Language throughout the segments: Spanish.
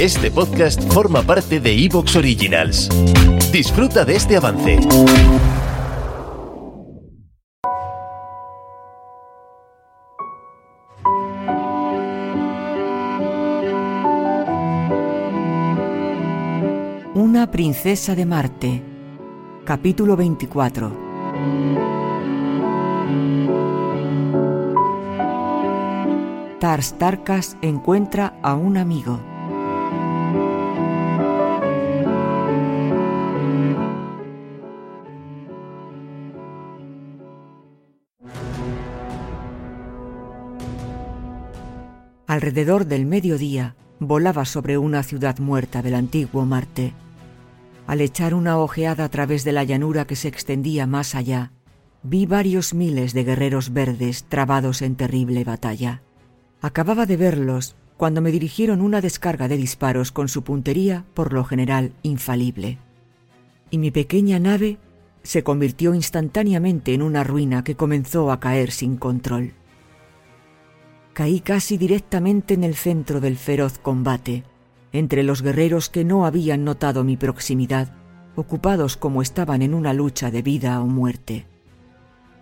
Este podcast forma parte de Evox Originals. Disfruta de este avance. Una princesa de Marte. Capítulo 24. Tars Tarkas encuentra a un amigo. Alrededor del mediodía volaba sobre una ciudad muerta del antiguo Marte. Al echar una ojeada a través de la llanura que se extendía más allá, vi varios miles de guerreros verdes trabados en terrible batalla. Acababa de verlos cuando me dirigieron una descarga de disparos con su puntería, por lo general, infalible. Y mi pequeña nave se convirtió instantáneamente en una ruina que comenzó a caer sin control. Caí casi directamente en el centro del feroz combate, entre los guerreros que no habían notado mi proximidad, ocupados como estaban en una lucha de vida o muerte.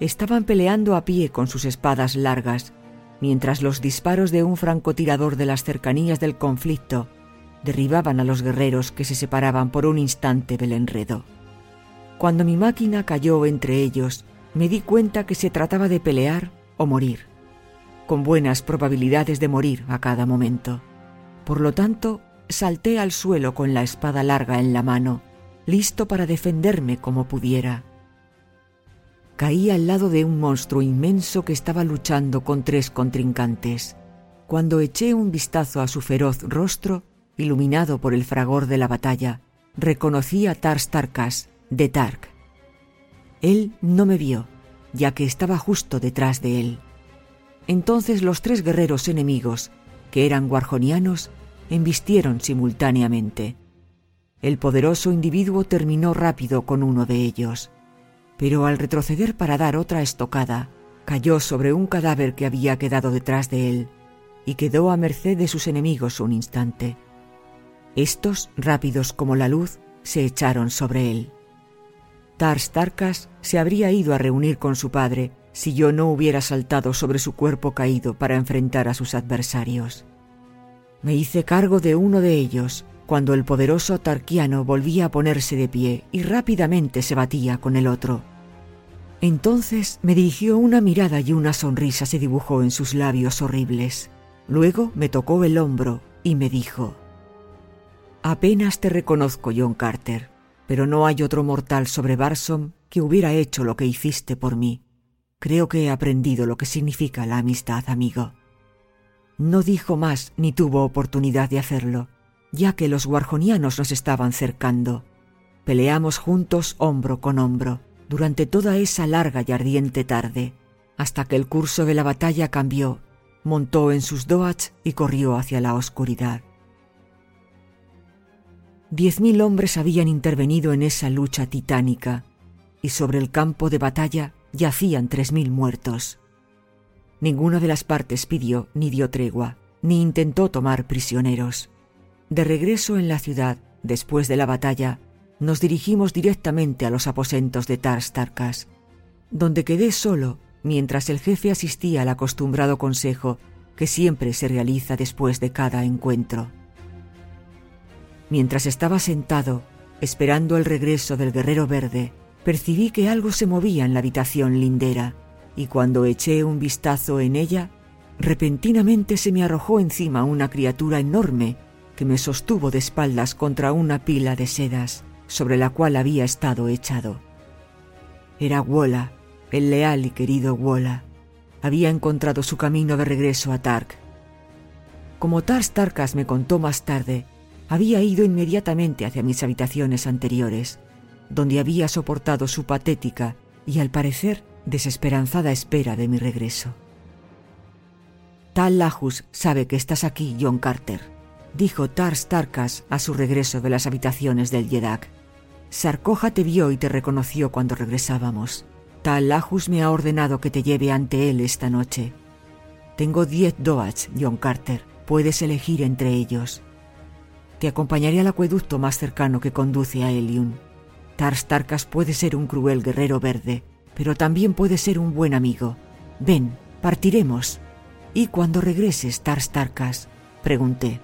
Estaban peleando a pie con sus espadas largas, mientras los disparos de un francotirador de las cercanías del conflicto derribaban a los guerreros que se separaban por un instante del enredo. Cuando mi máquina cayó entre ellos, me di cuenta que se trataba de pelear o morir con buenas probabilidades de morir a cada momento. Por lo tanto, salté al suelo con la espada larga en la mano, listo para defenderme como pudiera. Caí al lado de un monstruo inmenso que estaba luchando con tres contrincantes. Cuando eché un vistazo a su feroz rostro, iluminado por el fragor de la batalla, reconocí a Tars Tarkas, de Tark. Él no me vio, ya que estaba justo detrás de él. Entonces los tres guerreros enemigos, que eran guarjonianos, embistieron simultáneamente. El poderoso individuo terminó rápido con uno de ellos, pero al retroceder para dar otra estocada, cayó sobre un cadáver que había quedado detrás de él y quedó a merced de sus enemigos un instante. Estos, rápidos como la luz, se echaron sobre él. Tars Tarkas se habría ido a reunir con su padre si yo no hubiera saltado sobre su cuerpo caído para enfrentar a sus adversarios. Me hice cargo de uno de ellos cuando el poderoso Tarquiano volvía a ponerse de pie y rápidamente se batía con el otro. Entonces me dirigió una mirada y una sonrisa se dibujó en sus labios horribles. Luego me tocó el hombro y me dijo, Apenas te reconozco, John Carter, pero no hay otro mortal sobre Barsom que hubiera hecho lo que hiciste por mí. Creo que he aprendido lo que significa la amistad, amigo. No dijo más ni tuvo oportunidad de hacerlo, ya que los guarjonianos nos estaban cercando. Peleamos juntos hombro con hombro durante toda esa larga y ardiente tarde, hasta que el curso de la batalla cambió, montó en sus doats y corrió hacia la oscuridad. Diez mil hombres habían intervenido en esa lucha titánica, y sobre el campo de batalla yacían tres mil muertos. Ninguna de las partes pidió ni dio tregua, ni intentó tomar prisioneros. De regreso en la ciudad, después de la batalla, nos dirigimos directamente a los aposentos de Tars Tarkas, donde quedé solo mientras el jefe asistía al acostumbrado consejo que siempre se realiza después de cada encuentro. Mientras estaba sentado, esperando el regreso del guerrero verde, percibí que algo se movía en la habitación lindera, y cuando eché un vistazo en ella, repentinamente se me arrojó encima una criatura enorme que me sostuvo de espaldas contra una pila de sedas sobre la cual había estado echado. Era Wola, el leal y querido Wola. Había encontrado su camino de regreso a Tark. Como Tars Tarkas me contó más tarde, había ido inmediatamente hacia mis habitaciones anteriores, donde había soportado su patética y al parecer desesperanzada espera de mi regreso. Tal Lajus sabe que estás aquí, John Carter, dijo Tars Tarkas a su regreso de las habitaciones del Yedak. Sarcoja te vio y te reconoció cuando regresábamos. Tal Lajus me ha ordenado que te lleve ante él esta noche. Tengo diez Doats, John Carter. Puedes elegir entre ellos. Te acompañaré al acueducto más cercano que conduce a Eliun. Tars Tarkas puede ser un cruel guerrero verde, pero también puede ser un buen amigo. Ven, partiremos. ¿Y cuando regreses, Tars Tarkas? Pregunté.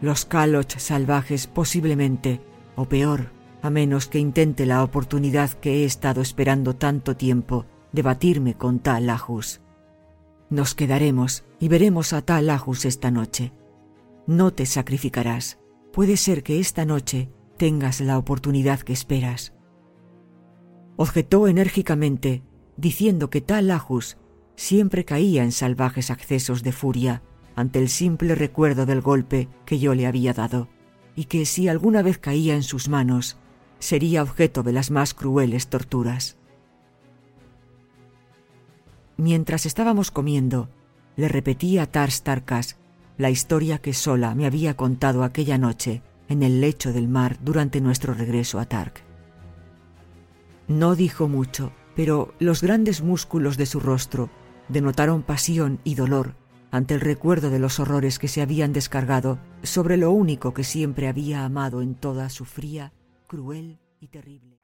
Los Kaloch salvajes posiblemente, o peor, a menos que intente la oportunidad que he estado esperando tanto tiempo de batirme con Tal Nos quedaremos y veremos a Tal esta noche. No te sacrificarás. Puede ser que esta noche tengas la oportunidad que esperas. Objetó enérgicamente, diciendo que Tal siempre caía en salvajes accesos de furia ante el simple recuerdo del golpe que yo le había dado, y que si alguna vez caía en sus manos, sería objeto de las más crueles torturas. Mientras estábamos comiendo, le repetí a Tars Tarkas la historia que sola me había contado aquella noche en el lecho del mar durante nuestro regreso a Tark. No dijo mucho, pero los grandes músculos de su rostro denotaron pasión y dolor ante el recuerdo de los horrores que se habían descargado sobre lo único que siempre había amado en toda su fría, cruel y terrible.